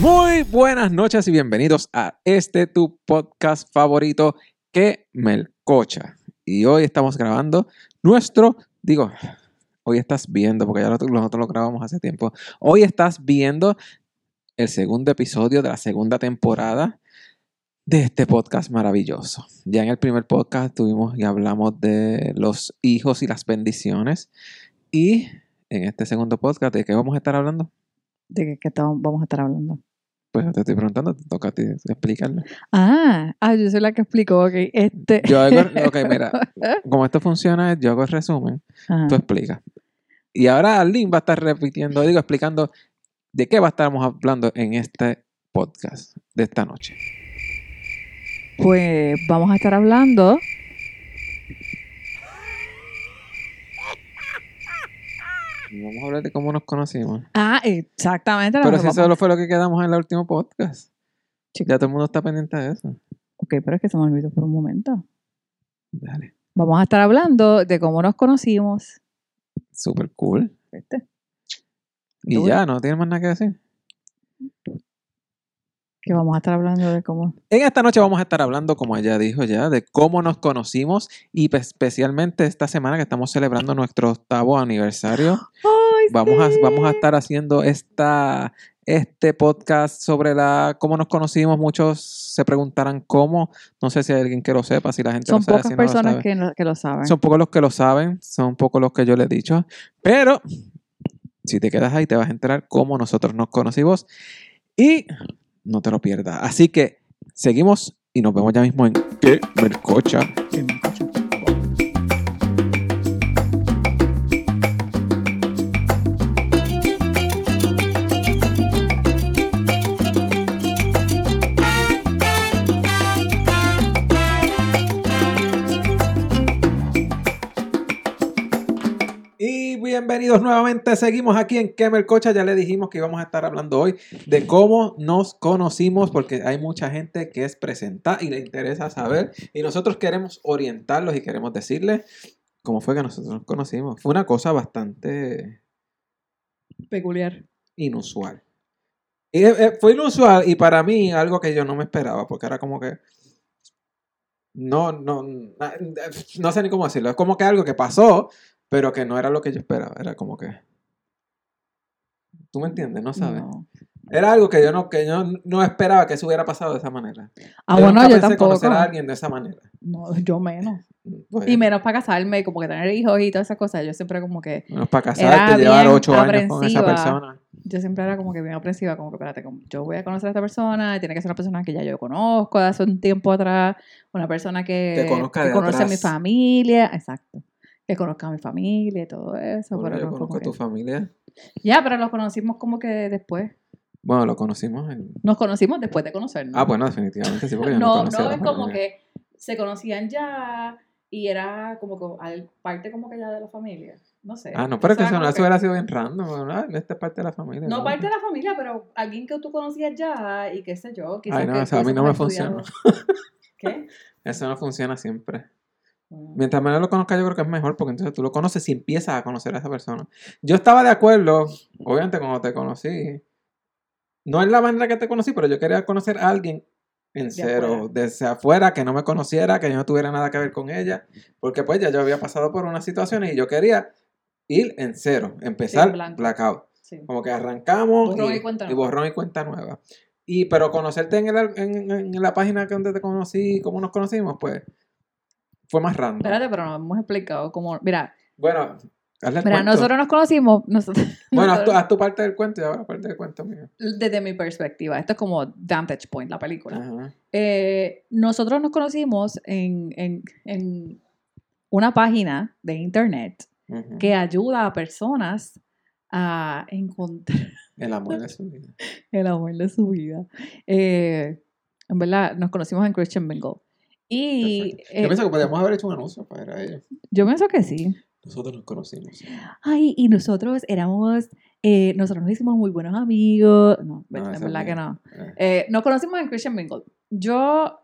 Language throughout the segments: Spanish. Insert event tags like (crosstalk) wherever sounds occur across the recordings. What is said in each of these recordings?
Muy buenas noches y bienvenidos a este tu podcast favorito que Melcocha. Y hoy estamos grabando nuestro, digo, hoy estás viendo, porque ya nosotros lo grabamos hace tiempo, hoy estás viendo el segundo episodio de la segunda temporada de este podcast maravilloso. Ya en el primer podcast tuvimos y hablamos de los hijos y las bendiciones. Y en este segundo podcast, ¿de qué vamos a estar hablando? ¿De qué, vamos a estar hablando? Pues te estoy preguntando, te toca a ti explicarlo. Ah, ah, yo soy la que explico, ok. Este. Yo hago, ok, mira, (laughs) como esto funciona, yo hago el resumen, Ajá. tú explicas. Y ahora Arlene va a estar repitiendo, digo, explicando de qué va a estarmos hablando en este podcast de esta noche. Pues vamos a estar hablando. Vamos a hablar de cómo nos conocimos. Ah, exactamente. Pero si eso fue lo que quedamos en el último podcast. Chico. Ya todo el mundo está pendiente de eso. Ok, pero es que se me olvidó por un momento. Dale. Vamos a estar hablando de cómo nos conocimos. Super cool. ¿Viste? Y Duro. ya, no tiene más nada que decir. Que vamos a estar hablando de cómo. En esta noche vamos a estar hablando, como ella dijo ya, de cómo nos conocimos y especialmente esta semana que estamos celebrando nuestro octavo aniversario. ¡Ay, Vamos a, sí! vamos a estar haciendo esta, este podcast sobre la cómo nos conocimos. Muchos se preguntarán cómo. No sé si hay alguien que lo sepa, si la gente Son lo sabe, pocas si no lo personas sabe. que, no- que lo saben. Son pocos los que lo saben, son pocos los que yo les he dicho. Pero si te quedas ahí, te vas a enterar cómo nosotros nos conocimos. Y no te lo pierdas. Así que seguimos y nos vemos ya mismo en ¿Qué Mercocha? Sí, me bienvenidos nuevamente. Seguimos aquí en Kemer Cocha. Ya le dijimos que íbamos a estar hablando hoy de cómo nos conocimos, porque hay mucha gente que es presentada y le interesa saber. Y nosotros queremos orientarlos y queremos decirles cómo fue que nosotros nos conocimos. Fue una cosa bastante Peculiar. inusual. Y, eh, eh, fue inusual y para mí algo que yo no me esperaba, porque era como que. No, no, na- no sé ni cómo decirlo. Es como que algo que pasó, pero que no era lo que yo esperaba. Era como que. ¿Tú me entiendes? No sabes. No. Era algo que yo no, que yo no esperaba que eso hubiera pasado de esa manera. Ah, Yo bueno, nunca yo pensé tampoco. conocer a alguien de esa manera. No, yo menos. Pues, Y menos para casarme, como que tener hijos y todas esas cosas. Yo siempre como que, bueno, para casarte, llevar ocho años con esa persona. yo siempre era como que bien aprensiva, como que espérate, como yo voy a conocer a esta persona, tiene que ser una persona que ya yo conozco de hace un tiempo atrás, una persona que, Que conozca de conoce a mi familia, exacto, que conozca a mi familia y todo eso. Bueno, pero yo no conozco a tu familia. Ya, pero los conocimos como que después. Bueno, lo conocimos en. Nos conocimos después de conocernos. Ah, bueno, definitivamente sí, porque yo no, no, conocía no es como familia. que se conocían ya y era como que al- parte como que ya de la familia. No sé. Ah, no, pero que O eso, no- eso hubiera sido bien random, ¿verdad? Esta es parte de la familia. No parte de la familia, pero alguien que tú conocías ya y qué sé yo. Quizás Ay, no, que eso a mí no me funciona. ¿Qué? (laughs) Eso no funciona siempre. Mientras menos lo conozcas, yo creo que es mejor, porque entonces tú lo conoces y empiezas a conocer a esa persona. Yo estaba de acuerdo, obviamente, cuando te conocí. No es la manera que te conocí, pero yo quería conocer a alguien en cero, afuera. desde afuera, que no me conociera, que yo no tuviera nada que ver con ella, porque pues ya yo había pasado por unas situaciones y yo quería ir en cero, empezar blanco. blackout. Sí. Como que arrancamos Borrón y, y cuenta y nueva. borrón y cuenta nueva. Y pero conocerte en, el, en, en la página donde te conocí, cómo nos conocimos, pues fue más random. Espérate, pero no hemos explicado cómo. Mira, Bueno, hazle el mira cuento. nosotros nos conocimos. Nosotros, (laughs) Bueno, haz tu, nosotros- haz tu parte del cuento y ahora parte del cuento mío. desde mi perspectiva. Esto es como Vantage Point, la película. Ajá. Eh, nosotros nos conocimos en, en, en una página de internet que ayuda a personas a encontrar (laughs) El amor de su vida. (laughs) el amor de su vida. Eh, en verdad, nos conocimos en Christian Mingle. Y Perfecto. eh, Yo pienso que podríamos haber hecho un anuncio para ellos. yo pienso que sí. Nosotros nos conocimos. Ay, y nosotros éramos, eh, nosotros nos hicimos muy buenos amigos. No, No, en verdad que no. Eh, Eh, nos conocimos en Christian Mingle. Yo, yo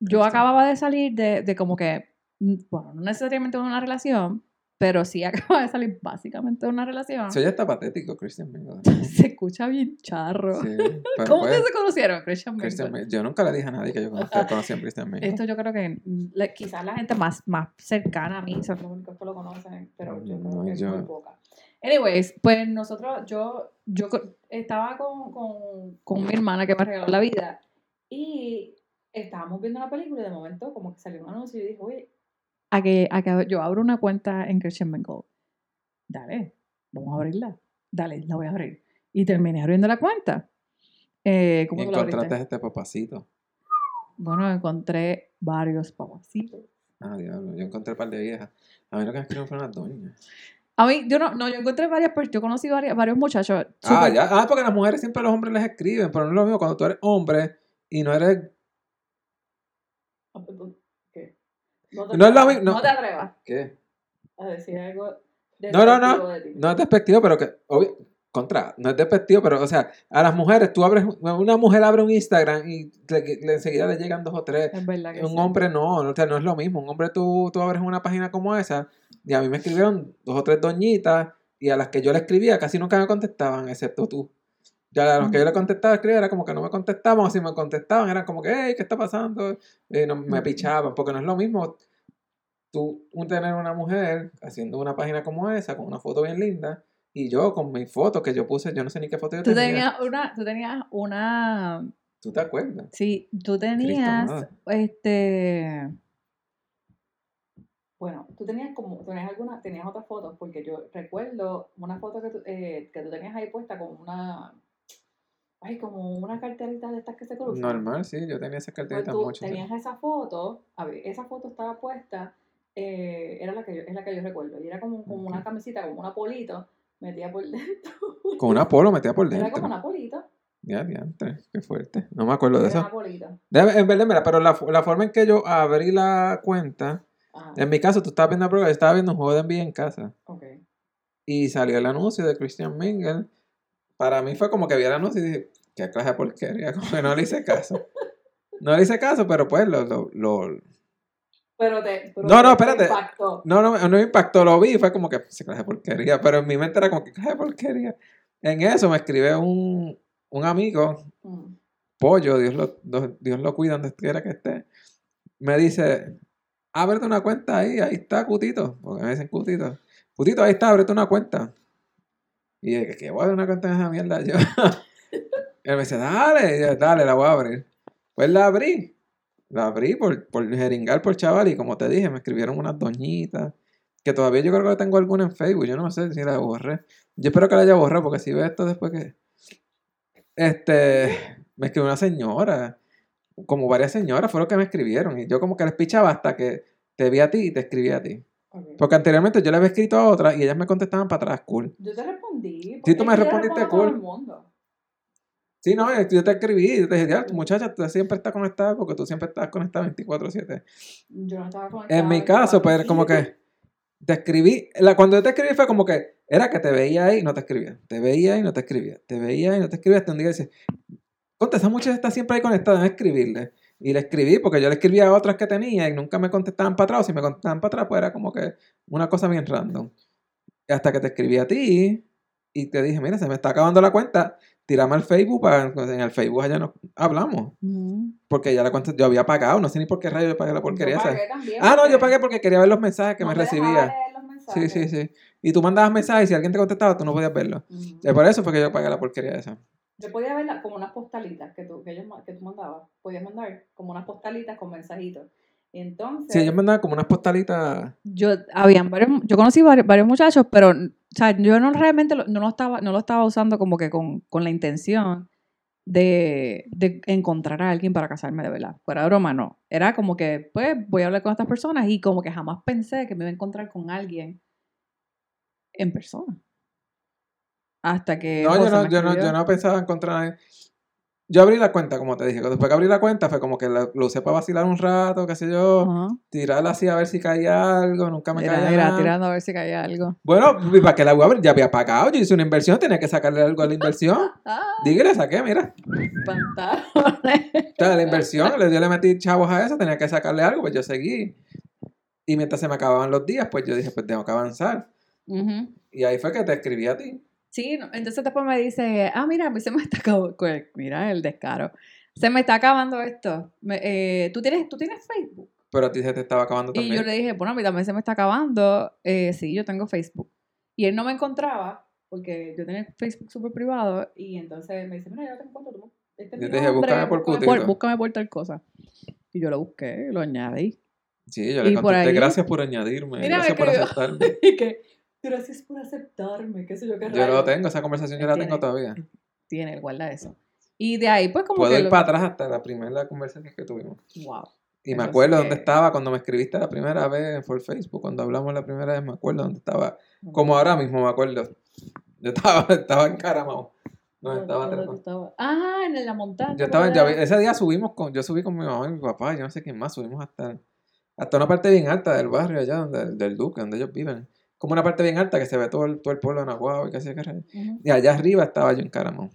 Christian. acababa de salir de, de como que, mm, bueno, no necesariamente una relación, pero sí (laughs) acaba de salir básicamente de una relación. Eso ya está patético, Christian Mingle. (laughs) Se escucha bien charro. Sí, (laughs) ¿Cómo pues, que se conocieron, Christian Mingle? Christian Mingle. Yo nunca le dije a nadie que yo conocía, a Christian Mingle. Esto yo creo que le- quizás la gente más, más cercana a mí son los únicos que lo conocen, pero yo creo No, que es yo- muy poca. Anyways, pues nosotros, yo, yo estaba con, con, con mi hermana que me regaló la vida y estábamos viendo una película y de momento como que salió un anuncio y yo dije, oye, a que, a que yo abro una cuenta en Christian Mingle. Dale, vamos a abrirla. Dale, la voy a abrir. Y terminé abriendo la cuenta. Eh, ¿Cómo Y encontraste a este papacito. Bueno, encontré varios papacitos. Ah, diablo. Yo encontré un par de viejas. A mí lo que me escribieron fueron las doñas. A mí, yo no, no, yo encontré varias personas, yo conocí varias, varios muchachos. Ah, ya. Ah, porque las mujeres siempre los hombres les escriben, pero no es lo mismo cuando tú eres hombre y no eres. No, te No es lo no. No te atrevas ¿Qué? a decir algo. No, no, no. despectivo de ti. No es despectivo, pero que. obvio, contra, no es despectivo, pero, o sea, a las mujeres, tú abres. Una mujer abre un Instagram y le, le- enseguida le llegan dos o tres. Es verdad que Un sí. hombre no, no, o sea, no es lo mismo. Un hombre tú, tú abres una página como esa y a mí me escribieron dos o tres doñitas y a las que yo le escribía casi nunca me contestaban, excepto tú. Ya a los que yo le contestaba, escribía, era como que no me contestaban, o si me contestaban, eran como que, hey, ¿qué está pasando? Y no, me pichaban, porque no es lo mismo tú tener una mujer haciendo una página como esa, con una foto bien linda, y yo con mi foto que yo puse, yo no sé ni qué foto yo Tú tenía. tenías una, tú tenías una, ¿Tú te acuerdas? sí, tú tenías, amado. este, bueno, tú tenías como, tenías alguna, tenías otras fotos, porque yo recuerdo una foto que tú, eh, que tú tenías ahí puesta con una, ay, como una carterita de estas que se cruzan. Normal, sí, yo tenía esas Pues carteritas tú mucho. tenías esa foto, a ver, esa foto estaba puesta, eh, era la que yo, es la que yo recuerdo, y era como, como una camisita, como una polito, metida por (laughs) dentro. Con una polo metida por Era dentro. como una polito. Ya, diantre, qué fuerte. No me acuerdo de Era eso. una. Déjame- en verdad, mira, pero la, la forma en que yo abrí la cuenta, Ajá, en mi caso, tú estabas viendo, yo estaba viendo un juego de NBA en casa ok. y salió el anuncio de Christian Mingle. Para mí fue como que vi el anuncio y dije, qué clase de porquería, (laughs) como que no le hice caso. No le hice caso, pero pues lo, lo, lo- Pero te, pero No, no, te espérate. impactó. no, no, no me impactó, lo vi y fue como que, qué clase de porquería, pero en mi mente era como que clase de porquería. En eso me escribe un, un amigo Mm. pollo, Dios lo, Dios Dios lo cuida donde quiera que esté, me dice, ábrete una cuenta ahí, ahí está Cutito, porque me dicen Cutito. Cutito, ahí está, ábrete una cuenta. Y yo, ¿qué voy a abrir una cuenta en esa mierda (laughs) yo? él me dice, dale, dale, la voy a abrir. Pues la abrí, la abrí por, por jeringar por chaval y como te dije, me escribieron unas doñitas, que todavía yo creo que tengo alguna en Facebook, yo no sé si la borré. Yo espero que la haya borrado porque si ve esto después que... Este, me escribió una señora, como varias señoras fueron que me escribieron y yo como que les pichaba hasta que te vi a ti y te escribí a ti. Porque anteriormente yo le había escrito a otra y ellas me contestaban para atrás, cool. Yo te respondí. Sí, tú me yo respondiste cool. Sí, no, yo te escribí y te dije, ya, muchacha, tú siempre estás conectada porque tú siempre estás conectada 24/7. Yo no estaba conectada. En mi caso, pues como que te escribí, la, cuando yo te escribí fue como que era que te veía ahí y no te escribía, te veía y no te escribía, te veía y no te escribía, hasta un día dices, conta, esa muchacha está siempre ahí conectada, déjame escribirle. Y le escribí porque yo le escribía a otras que tenía y nunca me contestaban para atrás, o si me contestaban para atrás, pues era como que una cosa bien random. Hasta que te escribí a ti y te dije, mira, se me está acabando la cuenta, tirame al Facebook, para, en el Facebook allá nos hablamos. Porque ya la cuenta, yo había pagado, no sé ni por qué rayo yo pagué la porquería Yo esa. también, Ah, no, yo pagué porque quería ver los mensajes que no me recibía. los Sí, mensajes. sí, sí. Y tú mandabas mensajes y si alguien te contestaba, tú no podías verlo. Y por eso fue que yo pagué la porquería esa. Yo podía ver la- como unas postalitas que tú, que, ellos, que tú mandabas. Podías mandar como unas postalitas con mensajitos. Y entonces. Sí, ellos mandaban como unas postalitas. yo habían varios, yo conocí varios, varios muchachos, pero o sea, yo no realmente lo, no lo estaba, no lo estaba usando como que con, con la intención de, de encontrar a alguien para casarme de verdad. Fuera de broma, no. Era como que, pues, voy a hablar con estas personas y como que jamás pensé que me iba a encontrar con alguien en persona. Hasta que. No, yo no, yo no, yo no pensaba encontrar. Yo abrí la cuenta, como te dije. Después que abrí la cuenta fue como que la- lo usé para vacilar un rato, qué sé yo. Ajá. Tirarla así a ver si caía algo. Nunca me caía nada. tirando a ver si caía algo. Bueno, ¿y ¿para qué la voy a abrir? Ya había pagado. Yo hice una inversión, tenía que sacarle algo a la inversión. (laughs) Ah, Dígale, saqué, mira. pantalones. O sea, la inversión, yo le metí chavos a eso, tenía que sacarle algo, pues yo seguí. Y mientras se me acababan los días, pues yo dije, pues tengo que avanzar. Y ahí fue que te escribí a ti. Sí, entonces después me dice, ah, mira, a mí se me está acabando, mira el descaro, se me está acabando esto. Me- eh, ¿tú, tienes, ¿Tú tienes Facebook? Pero a ti se te estaba acabando Y también. yo le dije, bueno, a mí también se me está acabando. Eh, sí, yo tengo Facebook. Y él no me encontraba porque yo tenía Facebook súper privado y entonces me dice, mira, yo te encuentro. Tú, este es Yo te dije, nombre, búscame por búscame por tal cosa. Y yo lo busqué, lo añadí. Sí, yo le Y por contesté, ahí- gracias por añadirme, Mira, gracias por aceptarme. (laughs) Y que, gracias por aceptarme, qué sé yo, qué Yo lo rayos". tengo, esa conversación yo la tengo todavía. Tiene, guarda eso. Y de ahí, pues, como Puedo que. ir lo- para atrás hasta la primera conversación que tuvimos. Wow. Y me acuerdo sí dónde que- estaba cuando me escribiste la primera vez por Facebook, cuando hablamos la primera vez, me acuerdo dónde estaba. Como ahora mismo me acuerdo. Yo estaba, (laughs) estaba en Caramao. No, ¿Dónde- estaba? Ah, en la montaña. Yo estaba en Ese día subimos con, yo subí con mi mamá y mi papá, yo no sé quién más, subimos hasta, hasta una parte bien alta del barrio allá, donde, del Duque, donde ellos viven. Como una parte bien alta que se ve todo el, todo el pueblo de Nahuatl y qué rayos. Ujú. Y allá arriba estaba yo en Caramao.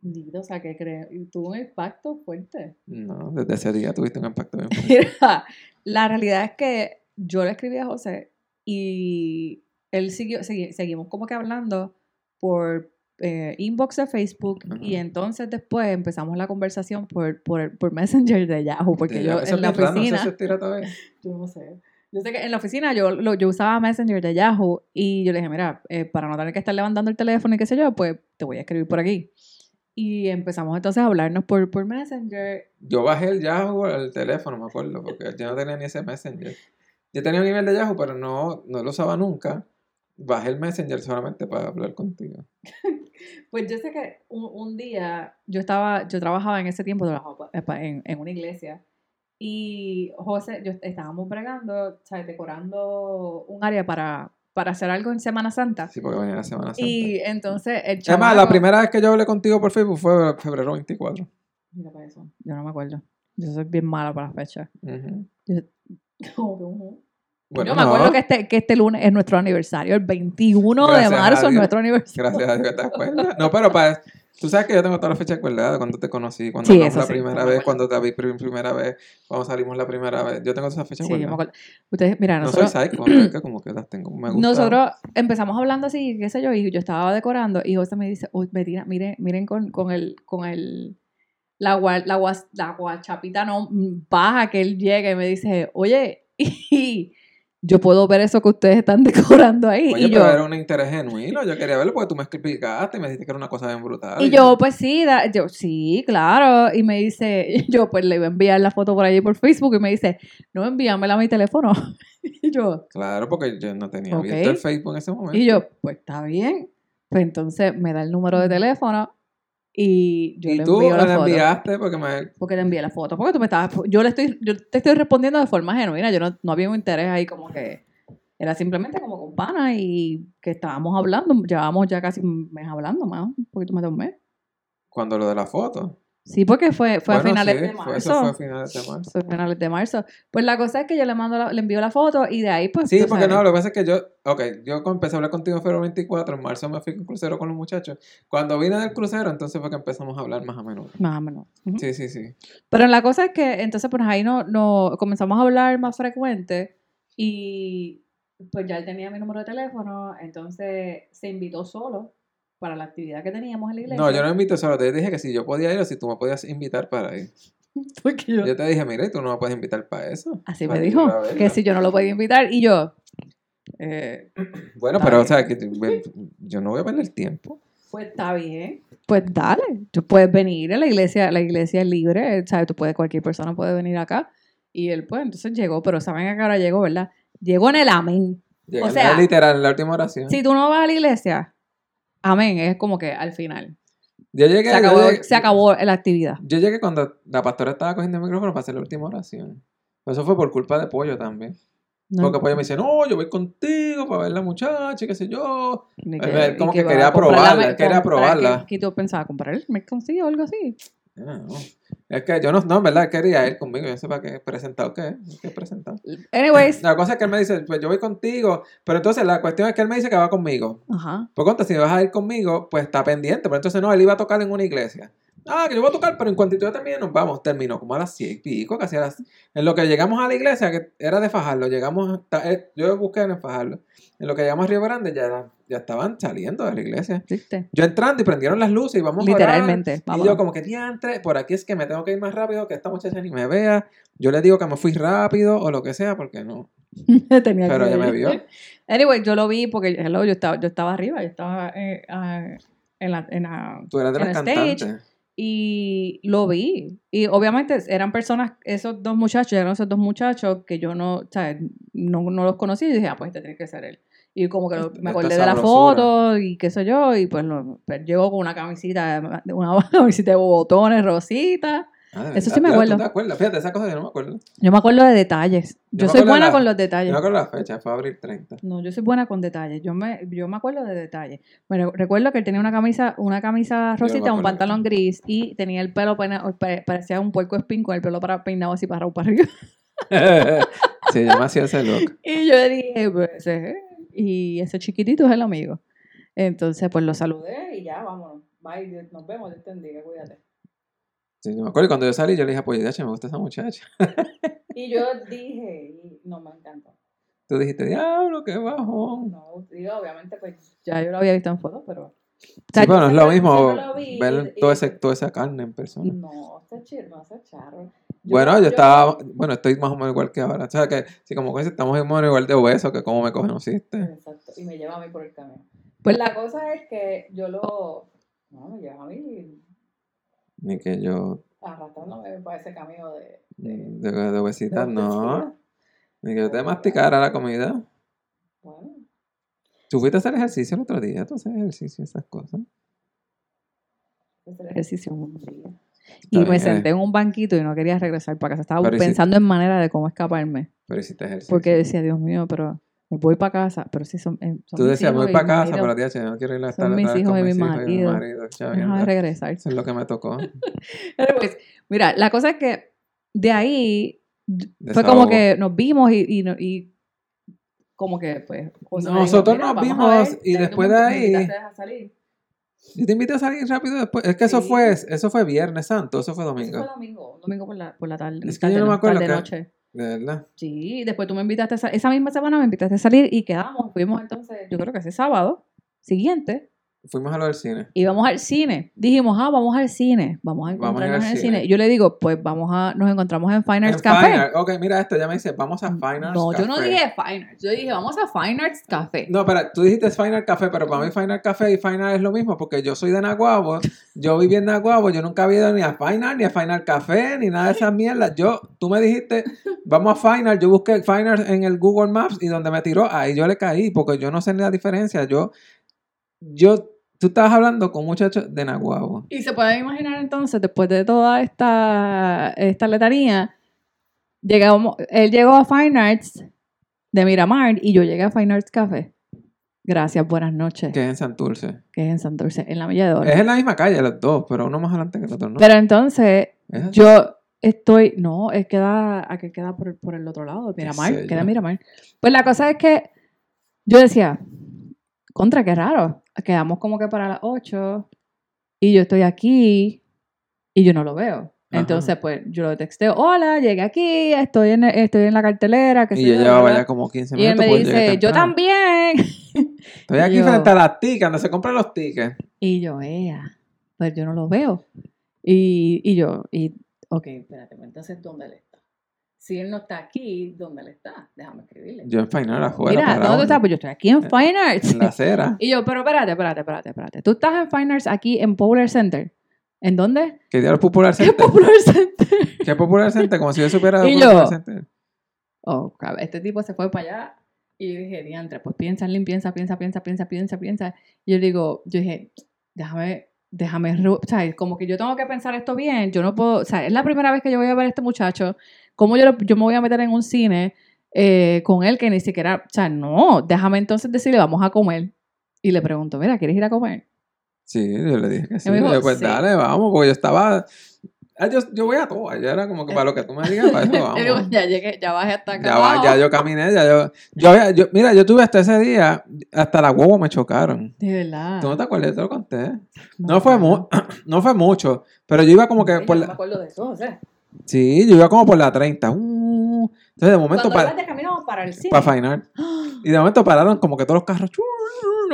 Lindo, o sea, que creo. Tuvo un impacto fuerte. No, desde ese día tuviste un impacto bien fuerte. Mira, la realidad es que yo le escribí a José y él siguió, segui- seguimos como que hablando por eh, inbox de Facebook y entonces después empezamos la conversación por, por, por Messenger de Yahoo, porque De- yo en la oficina, se (laughs) yo no sé, yo sé que en la oficina yo, lo- yo usaba Messenger de Yahoo y yo le dije, mira, eh, para no tener que estar levantando el teléfono y qué sé yo, pues te voy a escribir por aquí. Y empezamos entonces a hablarnos por, por Messenger Yo bajé el Yahoo al teléfono, me acuerdo, porque yo no tenía ni ese Messenger. Yo tenía un nivel de Yahoo, pero no, no lo usaba nunca. Bajé el Messenger solamente para hablar contigo. (laughs) Pues yo sé que un, un día yo estaba, yo trabajaba en ese tiempo en, en una iglesia y José, yo estábamos bregando, ¿sabes? decorando un área para, para hacer algo en Semana Santa. Sí, porque venía la Semana Santa. Y entonces el Es más, la chamaco- primera vez que yo hablé contigo por Facebook fue febrero 24. Mira para eso, yo no me acuerdo. Yo soy bien mala para las fechas. Ujú. Yo, (laughs) como que, ujú. Bueno, yo me no, acuerdo que este, que este lunes es nuestro aniversario, el 21 Gracias de marzo es nuestro aniversario. Gracias a Dios que te acuerdas. No, pero para... Tú sabes que yo tengo todas las fechas acordadas de cuando te conocí, cuando Sí, la sí, primera me vez, cuando te vi primera vez, cuando salimos la primera vez. Yo tengo esas fechas Sí, yo me acuerdo. Ustedes, mira, No nosotros... soy psycho, (clears throat) es que como que las tengo. Me gusta. Nosotros empezamos hablando así, qué sé yo, y yo estaba decorando y José me dice, uy, Betina, miren, miren con, con el, con el, la, la, guas- la guachapita no mm, baja que él llega y me dice, oye, (laughs) y yo puedo ver eso que ustedes están (laughs) decorando ahí. Oye, y pero yo, era un interés genuino. Yo quería verlo porque tú me explicaste y me dijiste que era una cosa bien brutal. y yo, pues sí, da- yo, sí, claro. Y me dice, (laughs) yo pues le iba a enviar la foto por allí por Facebook y me dice, no, envíamela a mi teléfono. (laughs) y yo, Claro, porque yo no tenía Ok. abierto el Facebook en ese momento. Y yo, pues está bien. Pues entonces me da el número de teléfono y yo Y le tú envío la la foto. enviaste porque me... Porque te envié la foto. Porque tú me estabas. Yo le estoy, yo te estoy respondiendo de forma genuina. Yo no, no había un interés ahí como que. Era simplemente como con pana y que estábamos hablando. Llevábamos ya casi un mes hablando, más, un poquito más de un mes. Cuando lo de la foto. Sí, porque fue, fue a finales sí, de marzo. eso fue a finales de marzo. Fue a finales de marzo. Pues la cosa es que yo le mando la- le envío la foto y de ahí pues. Sí, porque sabes. no, lo que pasa es que yo, ok, yo empecé a hablar contigo en febrero 24, en marzo me fui con crucero con los muchachos. Cuando vine del crucero, entonces fue que empezamos a hablar más o menos. Más o menos. Ujú. Sí, sí, sí. Pero la cosa es que entonces pues ahí no, no comenzamos a hablar más frecuente y pues ya él tenía mi número de teléfono, entonces se invitó solo para la actividad que teníamos en la iglesia. No, yo no invité solo, te dije que si yo podía ir o si tú me podías invitar para ir. (laughs) Porque yo- Yo te dije, mira, y tú no me puedes invitar para eso. Así Para me dijo, que si yo no lo podía invitar y yo, eh, Bueno, pero, o sea, que yo no voy a perder tiempo. pues está bien, pues dale, tú puedes venir a la iglesia, la iglesia es libre, ¿sabes? Tú puedes, cualquier persona puede venir acá y él pues entonces llegó, pero saben a qué hora llegó, ¿verdad? Llegó en el amén. O sea, literal, en la última oración. Si tú no vas a la iglesia, amén, es como que al final. Yo llegué, Se acabó, yo llegué- se acabó la actividad. Yo llegué cuando la pastora estaba cogiendo el micrófono para hacer la última oración. Eso fue por culpa de Pollo también. No, Porque Pollo me dice, no, yo voy contigo para ver la muchacha, qué sé yo. a ver, como que quería probarla, quería probarla. ¿Qué, tú pensabas? ¿Comprar el mercancillo o algo así? Ah, no. Es que yo no, no, en verdad, quería ir conmigo. Yo no sé para qué presentado qué es. ¿Qué presentado? Anyways. La cosa es que él me dice, pues yo voy contigo. Pero entonces la cuestión es que él me dice que va conmigo. Ajá. Por contra, si vas a ir conmigo, pues está pendiente. Pero entonces no, él iba a tocar en una iglesia. Ah, que yo voy a tocar, pero en cuantito yo también nos vamos. Terminó como a las 100 y pico, casi a las... En lo que llegamos a la iglesia, que era de Fajarlo, llegamos, eh, yo busqué en Fajarlo. En lo que llegamos a Río Grande ya, ya estaban saliendo de la iglesia. ¿Viste? Yo entrando y prendieron las luces y vamos a orar. Literalmente. Y yo como que diantre, por aquí es que me tengo que ir más rápido, que esta muchacha ni me vea. Yo le digo que me fui rápido o lo que sea, porque no. (laughs) Tenía Pero que ella me vio. (laughs) Anyway, yo lo vi porque hello, yo, estaba, yo estaba arriba, yo estaba eh, ah, en la... En la Tú eras de En las stage. Y lo vi. Y obviamente eran personas, esos dos muchachos, eran esos dos muchachos que yo no, o sea, no, no los conocí y dije, ah, pues este tiene que ser él. Y como que Esta- me acordé de la foto y qué sé yo, y pues, lo, pues llegó con una camisita, de- (laughs) una camisita de botones, rosita. Ah, Eso sí me acuerdo. ¿Tú te acuerdas? Fíjate, esa cosa yo no me acuerdo. Yo me acuerdo de detalles. Yo Yo, soy buena la- con los Yo detalles. me acuerdo la fecha, fue abril 30. No, yo soy buena con detalles. Yo me, yo me acuerdo de detalles. Bueno, recuerdo que él tenía una camisa, una camisa Yo rosita, un pantalón gris y tenía el pelo parecía un puerco espín con el pelo para peinado así para, para arriba. sí, yo me hacía ese look. (laughs) Y yo le dije, pues, él. y ese chiquitito es el amigo. Entonces, pues lo saludé y ya, vámonos. Bye, nos vemos, Dios te bendiga, cuídate. Sí, yo me acuerdo y cuando yo salí, yo le dije, pues, ya, me gusta esa muchacha. (laughs) Y yo dije, no me encantó. Tú dijiste, diablo, qué bajón. No, digo, obviamente, pues ya yo lo había visto en fotos, pero. Sí, pero no es lo mismo siempre lo vi ver y- todo y- ese, toda esa carne en persona. No, está chido, no está charro. Bueno, yo, estaba, bueno, estoy más o menos igual que ahora. O sea, que si como que estamos más o menos igual de obeso que como me conociste. Exacto, y me lleva a mí por el camino. Pues la cosa es que yo lo. No, me lleva a mí Ni que yo arrastrándome para ese camino de. de, de, de obesidad, de no. Ni que yo te masticara la comida. Bueno, ¿Tú fuiste a hacer ejercicio el otro día? ¿Tú haces ejercicio y esas cosas? hacer ejercicio un día. Está Y me bien, senté eh. en un banquito y no quería regresar para casa. Estaba Pero ¿y si- pensando en manera de cómo escaparme. Pero hiciste ejercicio. Porque decía, Dios mío, pero voy para casa. Pero sí, son, eh, son Tú decías, voy para mi casa, marido. pero tía, che, no quiero ir a estar Son mis hijos con y mi mis hijos marido. marido. Chavienda. Déjame regresar. Eso es lo que me tocó. (laughs) Anyways, mira, la cosa es que de ahí d- fue Desahogo. como que nos vimos y, y, no- y como que pues Nosotros "Mira, nos vimos ver". y después de ahí- a salir. Yo te invité a salir rápido después. Es que eso Sí. fue eso fue Viernes Santo, eso fue Eso domingo. fue domingo, domingo por la, por la tarde. Es que yo no me acuerdo tarde, que- noche. De verdad. Sí, después tú me invitaste a. Esa misma semana me invitaste a salir y quedamos. Fuimos entonces, yo creo que ese sábado siguiente, Fuimos a lo del cine. íbamos al cine. Dijimos, ah, vamos al cine. Vamos a Vamos encontrarnos en el cine. cine. Y yo le digo, pues vamos a, nos encontramos en Fine Arts En Café. Fine Art- Ok, mira esto, ya me dice, vamos a Fine Arts No, Café. yo no dije Fine Arts. Yo dije, vamos a Fine Arts Café. No, pero tú dijiste Fine Art Café, pero para mí Fine Art Café y Fine Art es lo mismo, porque yo soy de Naguabo, (laughs) yo viví en Naguabo, yo nunca había ido ni a Fine ni a Fine Art Café, ni nada de esas mierdas. Yo, tú me dijiste, (laughs) vamos a Fine Art, yo busqué Fine en el Google Maps y donde me tiró, ahí yo le caí, porque yo no sé ni la diferencia. Yo, yo, tú estabas hablando con muchachos de Naguabo. Y se pueden imaginar entonces, después de toda esta, esta letanía, llegamos, él llegó a Fine Arts de Miramar y yo llegué a Fine Arts Café. Gracias, buenas noches. Que es en Santurce. Que es en Santurce, en la Milla de Oro. Es en la misma calle, los dos, pero uno más adelante que el otro, ¿no? Pero entonces, yo estoy, no, es queda, a que queda por, por el otro lado, Miramar, queda? Miramar. Pues la cosa es que yo decía, contra, qué raro. Quedamos como que para las 8 y yo estoy aquí y yo no lo veo. Ajá. Entonces, pues yo lo texteo, hola, llegué aquí, estoy en, estoy en la cartelera. sé Y yo llevaba bla, bla". ya como 15 Y él minutos. me dice, yo también. (laughs) Estoy aquí yo- frente a las tickets, donde se compran los tickets. Y yo, ea, pues yo no lo veo. Y, y yo, y, ok, espérate, pues entonces, ¿dónde está? Si él no está aquí, ¿dónde él está? Déjame escribirle. Yo en Final afuera. Mira, ¿dónde tú estás? Pues yo estoy aquí en Fine Arts. En la acera. (laughs) Y yo, pero espérate, espérate, espérate, espérate. ¿Tú estás en Fine Arts aquí en Popular Center? ¿En dónde? ¿Qué diablos Popular ¿Qué Center? Popular Center? (laughs) ¿Qué Popular Center? Como si yo supiera (laughs) de Y Popular yo- Center. Oh, cabrón, este tipo se fue para allá. Y yo dije, diantre, pues piensa, Lin, piensa, piensa, piensa, piensa, piensa, piensa. Y yo digo, yo dije, déjame, déjame, o sea, como que yo tengo que pensar esto bien. Yo no puedo, o sea, es la primera vez que yo voy a ver a este muchacho. ¿Cómo yo, lo- yo me voy a meter en un cine eh, con él que ni siquiera, o sea, no, déjame entonces decirle, vamos a comer. Y le pregunto, mira, ¿quieres ir a comer? Sí, yo le dije que sí. Y me dijo, Yo, pues sí. dale, vamos, porque yo estaba. Ah, yo, yo voy a todo. Yo era como que para lo que tú me digas, para eso (laughs) vamos. ya llegué, ya bajé hasta acá. Ya, va- ya yo caminé, ya yo, yo, había- yo- Mira, yo tuve hasta ese día, hasta la huevo me chocaron. De verdad. ¿Tú no te acuerdas? Yo te lo conté. No fue, mu- (clears throat) no fue mucho, pero yo iba como que Ay, por yo no me la... acuerdo de eso, o sea. Sí, yo iba como por la 30. Uh, entonces de momento para de camino para el cine. para fainar. Y de momento pararon como que todos los carros, chu,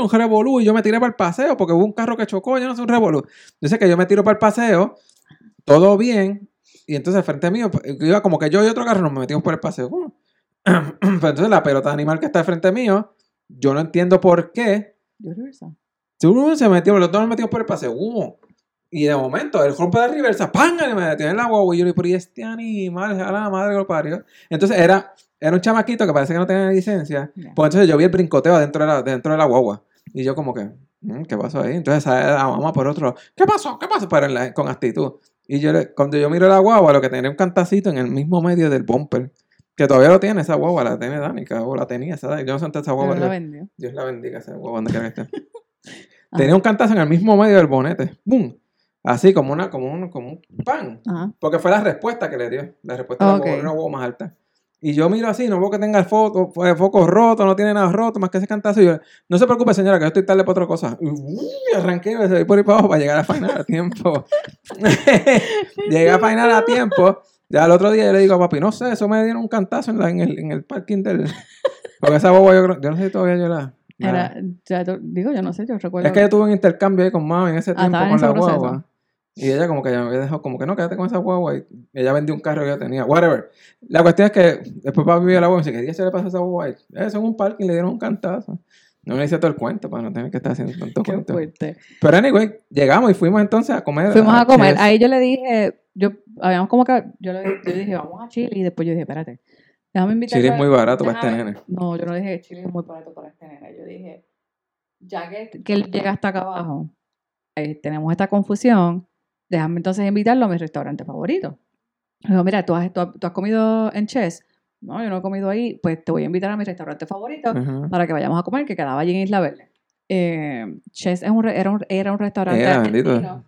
un revolú, y yo me tiré para el paseo porque hubo un carro que chocó, yo no sé, un revolú. Yo sé que yo me tiro para el paseo, todo bien, y entonces al frente mío, pues, iba como que yo y otro carro nos metimos por el paseo. Pero (clears throat) entonces la pelota animal que está al frente mío, yo no entiendo por qué, Yo reversa. Se metió, los dos nos metimos por el paseo. Y de momento, el rompe de reversa, ¡pam! Y me detiene en la guagua. Y yo le digo, pero ¿y este animal? A la madre que lo parió. Entonces era, era un chamaquito que parece que no tenía licencia. Pues entonces yo vi el brincoteo dentro de la, dentro de la guagua. Y yo como que, "Mm, ¿qué pasó ahí? Entonces la mamá por otro lado, ¿qué pasó? ¿Qué pasó? Pero la- con actitud. Y yo le- cuando yo miro la guagua, lo que tenía un cantacito en el mismo medio del bumper. Que todavía lo tiene esa guagua, la tiene Danica, o la tenía esa. Yo no sé esa guagua. la. Dios la bendiga esa guagua donde quiera que esté. (laughs) Tenía un cantazo en el mismo medio del bonete. ¡Bum! Así como una, como un, como un pan. Ajá. Porque fue la respuesta que le dio. La respuesta de la Ok. guagua era una guagua más alta. Y yo miro así, no veo que tenga el foco, el foco roto, no tiene nada roto, más que ese cantazo. Y yo, no se preocupe, señora, que yo estoy tarde para otra cosa. Y, arranqué y me por ahí para abajo para llegar a final a tiempo. (laughs) Llegué a final a tiempo. Ya el otro día yo le digo a papi, no sé, eso me dieron un cantazo en, la- en, el, en el parking del. Porque esa boba yo creo, yo no sé si todavía yo la. Era, ya digo, yo no sé, yo recuerdo. es que yo tuve un intercambio ahí con mami en ese Ah, tiempo con la guagua. Y ella como que ya me había dejado, como que no, quédate con esa guagua. Y ella vendió un carro que yo tenía. Whatever. La cuestión es que después papi vio la guagua y me dice, ¿qué día se le pasa a esa guagua? ahí? Eso en un parking le dieron un cantazo. No me hice todo el cuento para no tener que estar haciendo tanto Qué cuento. fuerte. Pero anyway, llegamos y fuimos entonces a comer. Fuimos a comer. Ahí yo le dije, yo, habíamos como que, yo le yo dije, vamos a Chile. Y después yo dije, espérate, déjame invitar. Chile es muy barato para este nene. No, yo no dije Chile es muy barato para este nene. Yo dije, ya que, que él llega hasta acá abajo, eh, tenemos esta confusión, déjame entonces invitarlo a mi restaurante favorito. Le digo, mira, ¿tú has, tú, has, tú has comido en Chess? No, yo no he comido ahí, pues te voy a invitar a mi restaurante favorito para que vayamos a comer, que quedaba allí en Isla Verde. Eh, Chess es un era, un, era un restaurante bendito. argentino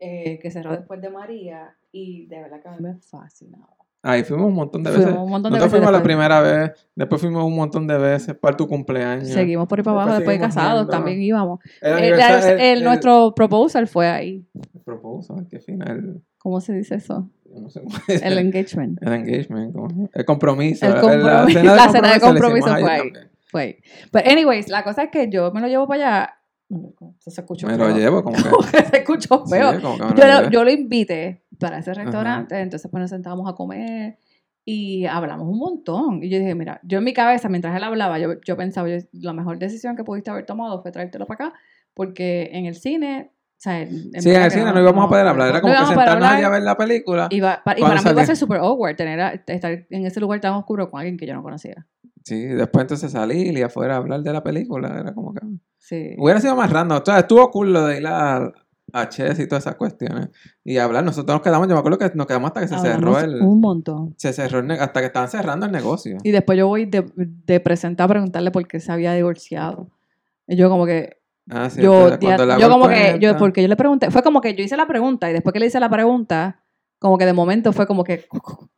eh, que cerró después de María y de verdad que a mí me fascinaba. Ahí fuimos un montón de veces. Fuimos un montón de Nosotros veces fuimos la primera vez, después fuimos un montón de veces para tu cumpleaños. Seguimos por ahí para abajo, Después de casados yendo. también íbamos. El El- el- nuestro proposal fue ahí. el proposal, qué final. ¿Cómo se dice eso? no sé cómo es. (laughs) El engagement. El engagement, ¿cómo? el compromiso. El la- compromiso. (laughs) La cena de compromiso le hicimos fue ahí. Fue ahí. Pero, anyways, la cosa es que yo me lo llevo para allá. Se escuchó Me feo. lo llevo como que. (laughs) Como que se escuchó Sí, feo. como que me lo yo, lo, yo lo invité para ese restaurante, entonces pues nos sentábamos a comer y hablamos un montón. Y yo dije, mira, yo en mi cabeza, mientras él hablaba, yo, yo pensaba, yo, la mejor decisión que pudiste haber tomado fue traértelo para acá, porque en el cine, o sea, en Sí, en el cine no íbamos a poder hablar. Era como que sentarnos allá a ver la película. Y, va- pa- y ¿Cuándo para mí iba a ser super awkward tener a- estar en ese lugar tan oscuro con alguien que yo no conocía. Sí, después entonces salir y afuera a hablar de la película. Era como que. Sí. Hubiera sido más random. O sea, estuvo cool lo de ir a, Chess y todas esas cuestiones. Y hablar. Nosotros nos quedamos, yo me acuerdo que nos quedamos hasta que se cerró el. un montón. Se cerró el hasta que estaban cerrando el negocio. Y después yo voy de, de presente a preguntarle por qué se había divorciado. Y yo como que, Ah, sí, yo, le yo como que, yo, porque yo le pregunté, fue como que yo hice la pregunta y después que le hice la pregunta, como que de momento fue como que,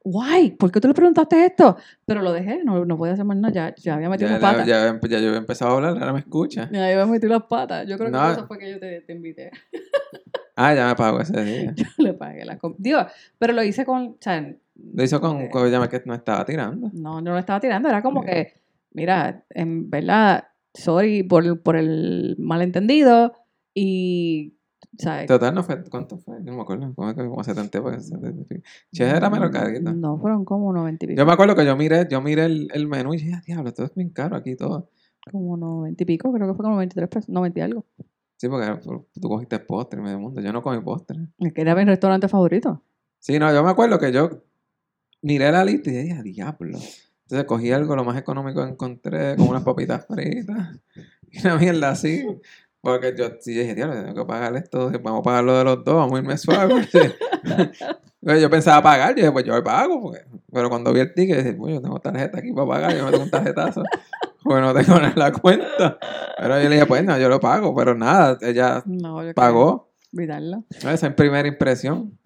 guay, ¿por qué tú le preguntaste esto? Pero lo dejé, no, no podía hacer más nada, ya, ya había metido Ya, las patas. Ya, ya, ya yo había empezado a hablar, ahora me escucha. había metido las patas. Yo creo que No. por eso fue que yo te, te invité. (laughs) Ah, ya me pagó ese día. (laughs) Yo le pagué la Digo, pero lo hice con, o sea, Lo hizo con, eh, con ya que no estaba tirando. No, no lo estaba tirando, era como que, mira, en verdad, sorry por, por el malentendido y, ¿sabes? Total, no fue, ¿cuánto fue? No me acuerdo, como, como 70 pues, 70. Che, era menos carguita. No, fueron como 90 y pico. Yo me acuerdo que yo miré, yo miré el, el menú y dije, "Ah, diablo, esto es bien caro aquí todo. Como 90 y pico, creo que fue como 93 pesos, 90 y algo. Sí, porque tú cogiste postre, medio mundo. Yo no comí postre. Es que era mi restaurante favorito. Sí, no, yo me acuerdo que yo miré la lista y dije, "Ah, diablo. Entonces cogí algo lo más económico que encontré, como unas papitas fritas y (laughs) una mierda así. Porque yo, sí, dije, diablo, tengo que pagar esto, vamos a pagar lo de los dos, vamos a irme suave. (laughs) Pues yo pensaba pagar, yo dije, pues yo lo pago. Porque... Pero cuando vi el ticket, dije, pues yo tengo tarjeta aquí para pagar, yo me tengo un tarjetazo. (laughs) Pues no tengo nada en la cuenta. Pero yo le dije, pues no, yo lo pago. Pero nada, ella No, yo pagó. Esa es primera impresión.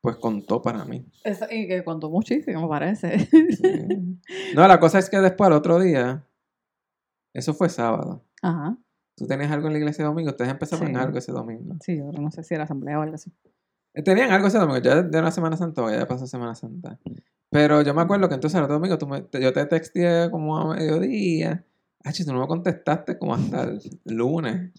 pues contó para mí. Eso, y que contó muchísimo, parece. Sí. No, la cosa es que después, al otro día, eso fue sábado. Ajá. Tú tenías algo en la iglesia domingo, ustedes empezaron Sí. algo ese domingo. Sí, yo no sé si era asamblea o algo así. Eh, Tenían algo ese domingo, ya de una Semana Santa, o ya pasó Semana Santa. Pero yo me acuerdo que entonces el otro domingo tú me- yo te texteé como a mediodía. Ay, tú no me contestaste como hasta el lunes.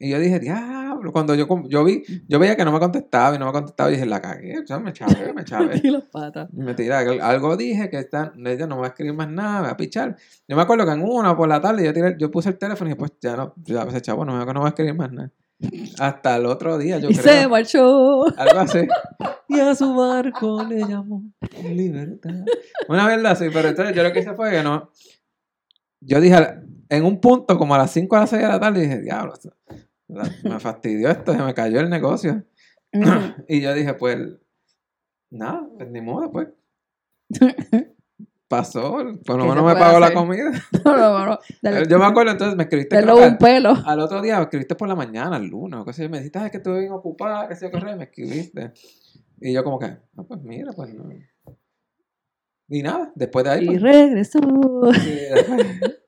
Y yo dije, diablo, cuando yo, yo vi, yo veía que no me contestaba y no me contestaba, y dije, la cagué, o sea, me chavé, (laughs) me chavé. Y las patas. Mentira, que algo dije que esta, ella no me va a escribir más nada, me va a pichar. Yo me acuerdo que en una por la tarde yo, tiré, yo puse el teléfono y pues ya no, ya ese chavo no, me- no va a escribir más nada. Hasta el otro día, yo y se creo. marchó. Algo así. (laughs) Y a su barco le llamó libertad. Una verdad así, pero entonces yo lo que hice fue que no. Yo dije, en un punto, como a las 5 a las 6 de la tarde, dije, diablo, me fastidió esto, se me cayó el negocio. (clears throat) Y yo dije, pues, nada, pues ni modo, pues. (laughs) Pasó, por lo ¿Qué menos me pagó la comida. no, no, no. Dale, Yo me acuerdo, entonces me escribiste creo un pelo. al otro día, me escribiste por la mañana, el lunes, o qué sé yo, me dijiste, "Ay, es que estuve bien ocupada, que sé yo, qué rey", me escribiste. Y yo como que, ah, pues mira, pues no. Y nada, después de ahí, Y pues, regresó. (laughs)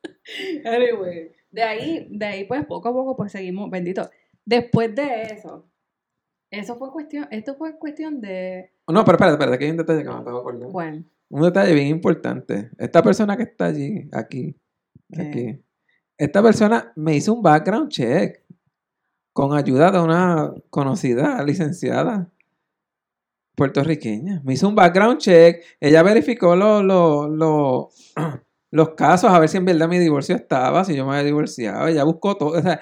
Anyway, de ahí, de ahí pues poco a poco pues seguimos, bendito. Después de eso, eso fue cuestión, esto fue cuestión de, No, pero espérate, espérate, que hay un detalle que me acabo de acordar. bueno, Un detalle bien importante. Esta persona que está allí, aquí, ¿Qué? aquí, esta persona me hizo un background check con ayuda de una conocida licenciada puertorriqueña. Me hizo un background check. Ella verificó los los los- los casos a ver si en verdad mi divorcio estaba, si yo me había divorciado. Ella buscó todo. O sea,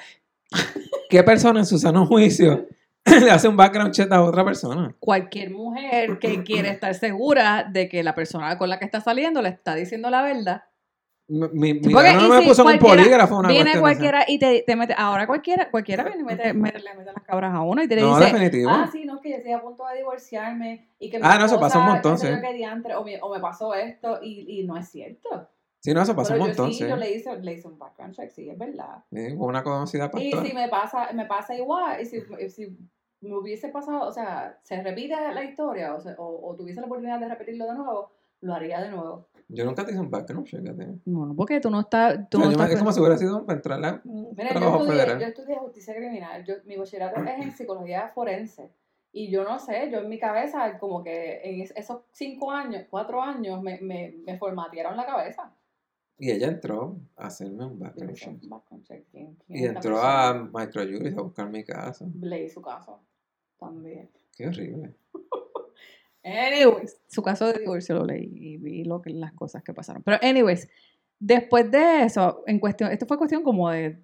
¿qué persona en su sano juicio (laughs) le hace un background check a otra persona? cualquier mujer que quiere estar segura de que la persona con la que está saliendo le está diciendo la verdad. Mi, mi, Porque, no me si puso un polígrafo una Viene cualquiera y te, te mete, ahora cualquiera, cualquiera viene y mete, mete- le mete las cabras a uno y te le No, dice, definitivo. ah, sí, no, es que yo estoy a punto de divorciarme y que Ah, no, eso pasó un montón, sí. qué diantre, o, me, o me pasó esto y, y no es cierto. Sí, no, eso pasó Pero un yo montón, sí, sí. yo le hice, le hice un background check, sí, es verdad. Sí, una conocida Y pastora. si me pasa, me pasa igual, y si, y si me hubiese pasado, o sea, se repite la historia o, se- o, o tuviese la oportunidad de repetirlo de nuevo, lo haría de nuevo. Yo nunca te hice un background check. fíjate. Bueno, porque tú no estás, tú O sea, no yo me- estás es como si hubiera sido para entrar a un Mira, yo estudié, federal. yo estudié justicia criminal. Yo, mi bachillerato es en psicología forense. Y yo no sé, yo en mi cabeza, como que en es- esos cinco años, cuatro años, me, me, me formatearon la cabeza. Y ella entró a hacerme un background check. background check, ¿quién- quién Y entró a Microjuris a buscar mi casa. Leí su caso también. Qué horrible. (laughs) Anyways, su caso de divorcio lo leí y vi lo que, las cosas que pasaron. Pero, anyways, después de eso, en cuestión, esto fue cuestión como de,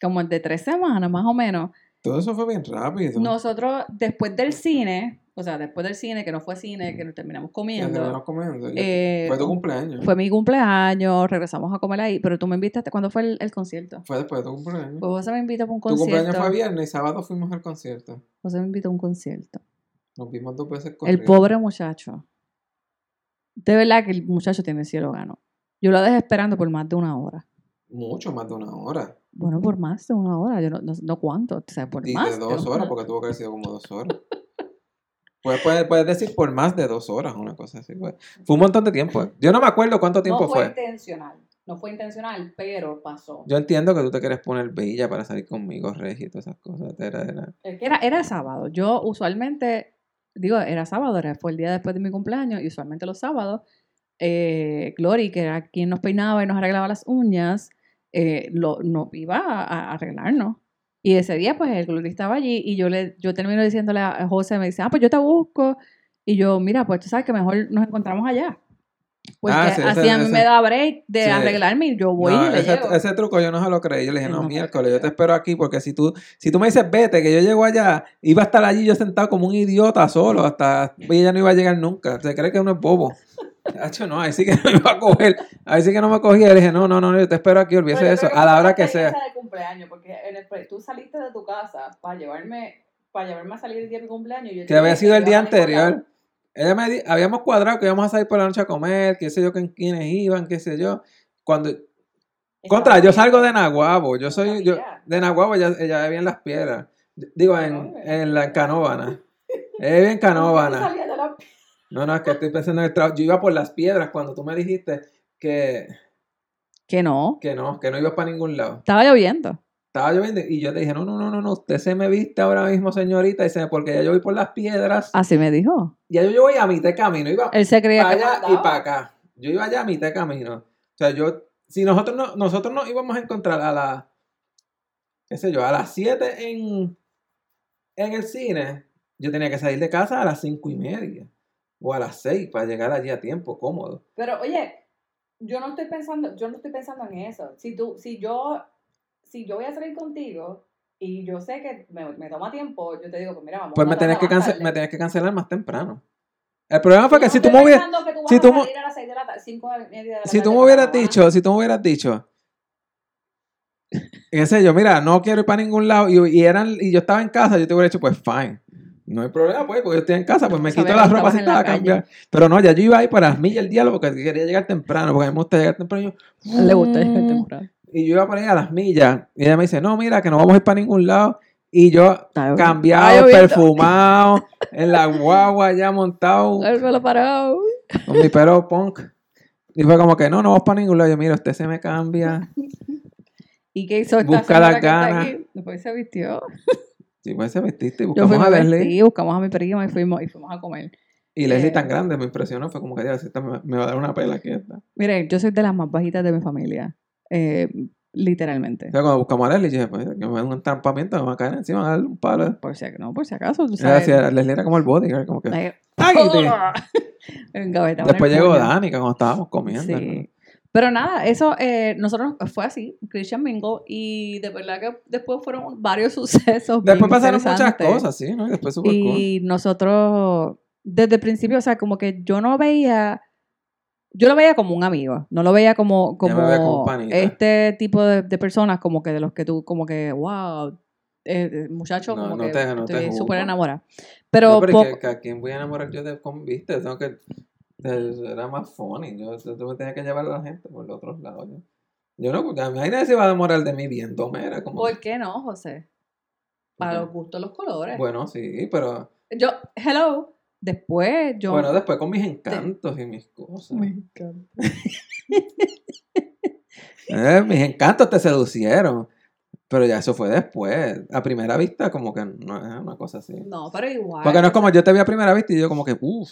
como de tres semanas más o menos. Todo eso fue bien rápido. Nosotros, después del cine, o sea, después del cine, que no fue cine, que nos terminamos comiendo, terminamos comiendo. Yo- eh, fue tu cumpleaños. fue mi cumpleaños, regresamos a comer ahí, pero tú me invitaste, ¿cuándo fue el, el concierto? Fue después de tu cumpleaños. Pues José me invitó para un tu cumpleaños concierto. fue viernes y sábado fuimos al concierto. José me invitó a un concierto. Nos vimos dos veces El corridas. pobre muchacho. De verdad que el muchacho tiene el cielo gano. Yo lo dejé esperando por más de una hora. Mucho más de una hora. Bueno, por más de una hora. Yo no, no, no cuánto. O sea, por Y más de dos horas, porque tuvo que haber sido como dos horas. Pues puedes, puedes decir por más de dos horas, una cosa así. pues. Fue un montón de tiempo. eh. Yo no me acuerdo cuánto tiempo no fue, fue. intencional. No fue intencional, pero pasó. Yo entiendo que tú te quieres poner bella para salir conmigo, Regi, y todas esas cosas. Era, era- Era, era sábado. Yo usualmente, digo, era sábado, era, fue el día después de mi cumpleaños, y usualmente los sábados, eh, Glory, que era quien nos peinaba y nos arreglaba las uñas, eh, lo, no, iba a, a arreglarnos. Y ese día, pues, el Glory estaba allí y yo le yo termino diciéndole a José, me dice, ah, pues yo te busco. Y yo, mira, pues tú sabes que mejor nos encontramos allá. Porque Ah, sí, ese- así a mí ese- me da break de sí. arreglarme y yo voy No, y le ese, llego. ese truco yo no se lo creí. Yo le dije, no, no. miércoles, yo te espero aquí porque si tú, si tú me dices vete, que yo llego allá, iba a estar allí yo sentado como un idiota solo, hasta ella no iba a llegar nunca. Se cree que uno es bobo. Hacho, no, ahí sí que no (laughs) me iba a coger. Ahí sí que no me cogía. Le dije, no, no, no, yo te espero aquí, olvídese de eso, a la hora que sea. de cumpleaños, porque en el tú saliste de tu casa para llevarme, para llevarme a salir el día de mi cumpleaños. yo Que había sido el día anterior. Ella me di- habíamos cuadrado que íbamos a salir por la noche a comer, qué sé yo, con quiénes iban, qué sé yo. Cuando, contra, yo salgo de Naguabo, yo soy, yo, de Naguabo ella, ella vivía en Las Piedras, digo, en, en la Canóvana. Es bien ¿Cómo que tú canóvana. No, no, es que estoy pensando en el trabajo. Yo iba por las piedras cuando tú me dijiste que, Que no. que no, que no ibas para ningún lado. Estaba lloviendo. Estaba lloviendo y yo te dije, no, no, no, no, no, usted se me viste ahora mismo, señorita, y se porque ya yo voy por las piedras. Así me dijo. Ya yo, yo voy a mitad de camino, iba Él se creía para que allá y para acá. Yo iba allá a mitad de camino. O sea, yo, si nosotros no, nosotros nos íbamos a encontrar a las, qué sé yo, a las 7 en, en el cine, yo tenía que salir de casa a las 5 y media o a las 6 para llegar allí a tiempo, cómodo. Pero oye, yo no estoy pensando, yo no estoy pensando en eso. Si tú, si yo, si yo voy a salir contigo y yo sé que me, me toma tiempo, yo te digo, pues mira, vamos. Pues me tenías, que tanda más cance- tarde. me tenías que cancelar más temprano. El problema fue que no si tú me hubieras, si tú me- salir a las 6 de la tarde, 5 de media de la si tú me hubieras dicho, si tú me hubieras dicho, (laughs) qué sé yo, mira, no quiero ir para ningún lado y, y eran, y yo estaba en casa, yo te hubiera dicho, pues fine. No hay problema, pues, porque yo estoy en casa, pues me quito la ropa estaba a cambiar. Pero no, ya yo iba ahí para las millas el diálogo porque quería llegar temprano, porque a mí me gusta llegar temprano. y yo, Le gusta el temprano. Y yo iba por ahí a las millas. Y ella me dice, no, mira, que no vamos a ir para ningún lado. Y yo, cambiado, perfumado, (laughs) en la guagua ya montado, El pelo parado. con mi pelo punk. Y fue como que, no, no vamos para ningún lado. Yo, mira, usted se me cambia. (laughs) ¿Y qué hizo esta Busca las ganas. Después se vistió. Sí, pues se vestiste y Yo buscamos fui, a Leslie. vestí, buscamos a mi prima y fuimos, y fuimos a comer. Y Leslie Eh. tan grande me impresionó. Fue como que, "Dios, esta me, me va a dar una pela aquí esta. Miren, yo soy de las más bajitas de mi familia. eh, literalmente. O sea, cuando buscamos a Leslie, yo dije, pues, que me da un entrampamiento, me va a caer encima, me va a dar un palo. Por si, no, por si acaso, tú Era así, Leslie era como el bodyguard, como que... Eh, (laughs) engavetaban Después llegó puño. Danica cuando estábamos comiendo. Sí. Pero nada, eso eh, nosotros fue así, Christian Mingle, y de verdad que después fueron varios (laughs) sucesos. Después pasaron muchas cosas, sí, ¿no? Y después super cool. Y nosotros, desde el principio, o sea, como que yo no veía, yo lo veía como un amigo, no lo veía como, me veía como como este tipo de, de personas, como que de los que tú, como que, wow, eh, muchacho, No, como no que te- no estoy súper enamorada. Pero, No, pero a quién voy a enamorar yo de viste, tengo que era más funny, yo, yo, tenía que llevar a la gente por los otros lados. Yo, yo no, a mí nadie se iba a enamorar de mí viéndome, era como ¿por qué no, José? Para los gustos, los colores. bueno, sí, pero Yo, hello, después yo... bueno, después con mis encantos y mis cosas. Me encanta. (laughs) Eh, mis encantos te seducieron. Pero ya eso fue después. A primera vista, como que no es una cosa así. No, pero igual. Porque no es como yo te vi a primera vista y yo como que, uff,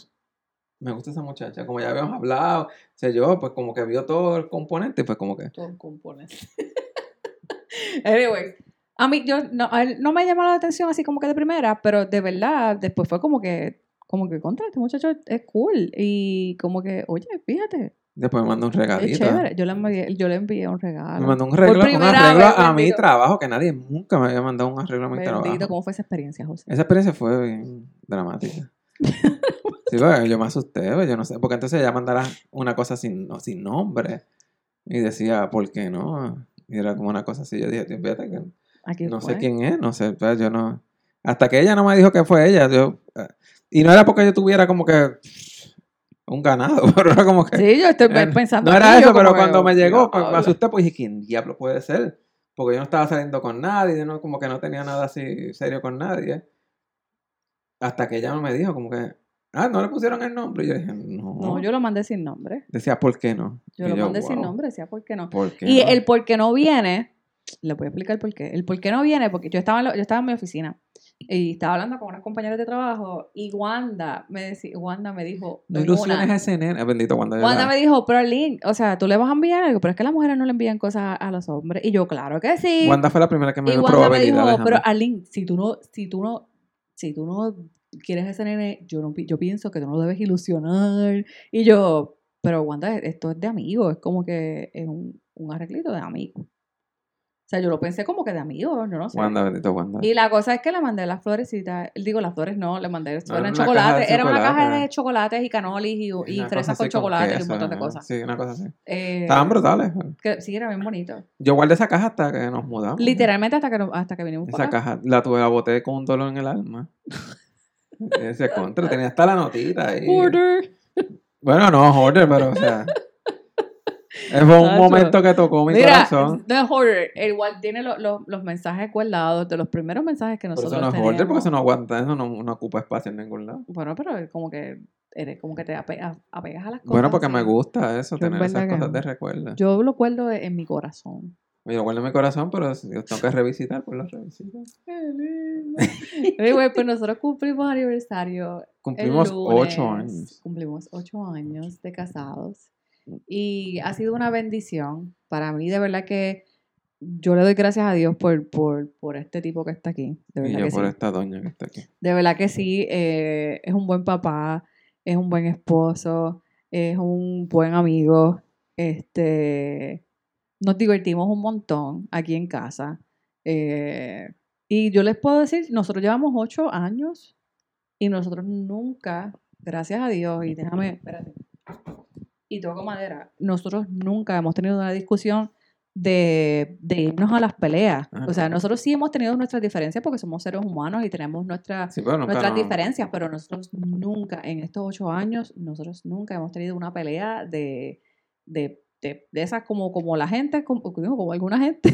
me gusta esa muchacha. Como ya habíamos hablado, o sea, yo pues como que vio todo el componente pues como que... Todo componente. (laughs) anyway, a mí yo no, a él no me llamó la atención así como que de primera, pero de verdad después fue como que como que contra este muchacho es cool y como que, oye, fíjate, Después me mandó un es regalito. chévere. Yo le envié, yo le envié un regalo. Me mandó un arreglo, un arreglo vez, a mi trabajo, que nadie nunca me había mandado un arreglo a mi Bendito, trabajo. ¿cómo fue esa experiencia, José? Esa experiencia fue bien dramática. Sí, yo me asusté, pues, yo no sé, porque entonces ella mandara una cosa sin, no, sin nombre y decía, ¿por qué no? Y era como una cosa así, yo dije, "Tío, fíjate que Aquí no fue. sé quién es, no sé, pues, yo no, hasta que ella no me dijo que fue ella, yo, eh, y no era porque yo tuviera como que un ganado, (laughs) pero era como que, Sí, yo estoy eh, pensando. no era eso, pero cuando me llegó, pues, me diablo. asusté, pues dije, ¿quién diablo puede ser? Porque yo no estaba saliendo con nadie, yo no, como que no tenía nada así serio con nadie. Hasta que ella no me dijo, como que, ah, no le pusieron el nombre. Y yo dije, no. No, yo lo mandé sin nombre. Decía, ¿por qué no? Yo Y lo mandé sin "Wow, nombre, decía, ¿por qué no? ¿Por qué Y no?". el por qué no viene, le voy a explicar por qué. El por qué no viene, porque yo estaba en, lo- yo estaba en mi oficina y estaba hablando con unas compañeras de trabajo y Wanda me, decía, Wanda me dijo, No ilusiones a ese nene. Bendito Wanda la- me dijo, pero Lynn, o sea, tú le vas a enviar algo, pero es que las mujeres no le envían cosas a, los hombres. Y yo, claro que sí. Wanda fue la primera que me y dio Wanda me dijo, pero. Alin, si tú no, si tú no, si tú no quieres ese nene, yo no yo pienso que tú no lo debes ilusionar. Y yo, pero Wanda, esto es de amigo, es como que es un, un arreglito de amigo. O sea, yo lo pensé como que de amigo, yo no sé. Wanda, bendito Wanda. Y la cosa es que le mandé las florecitas, digo las flores no, le mandé, era eran una caja chocolate, de era una caja de chocolates y canolis y, y fresas con chocolate y un montón de ¿no? cosas. Sí, una cosa así. Eh, Estaban brutales. que sí, era bien bonito. Yo guardé esa caja hasta que nos mudamos. Literalmente hasta que, no- hasta que vinimos Esa para acá. caja la tuve, la boté con un dolor en el alma. (laughs) Ese contra, tenía hasta la notita ahí. Order. Bueno, no, order, pero o sea. (laughs) Es un momento que tocó mi Mira, corazón. The Hoarder, el igual tiene lo- lo- los mensajes guardados de los primeros mensajes que nosotros eso no es holder, porque eso no aguanta, eso no, no ocupa espacio en ningún lado. Bueno, pero es como que eres como que te ape- a- apegas a las cosas. Bueno, porque me así. gusta eso, Yo en tener esas cosas de recuerdo. Yo lo guardo en mi corazón. Yo lo guardo en mi corazón, pero yo tengo que revisitar, pues lo revisito. (laughs) Anyway, pues nosotros cumplimos aniversario. el Cumplimos lunes. ocho años. Cumplimos ocho años de casados. Y ha sido una bendición. Para mí, de verdad que yo le doy gracias a Dios por, por, por este tipo que está aquí. De Y verdad yo que por sí. esta doña que está aquí. De verdad que sí, eh, es un buen papá, es un buen esposo, es un buen amigo. Este, nos divertimos un montón aquí en casa. eh, y yo les puedo decir, nosotros llevamos ocho años y nosotros nunca, gracias a Dios, y déjame, espérate, y toco madera, nosotros nunca hemos tenido una discusión de, de irnos a las peleas. O sea, nosotros sí hemos tenido nuestras diferencias porque somos seres humanos y tenemos Sí, nunca nuestras diferencias, pero nosotros nunca, en estos ocho años, nosotros nunca hemos tenido una pelea de, de, de, de esas como, como la gente, como, como alguna gente.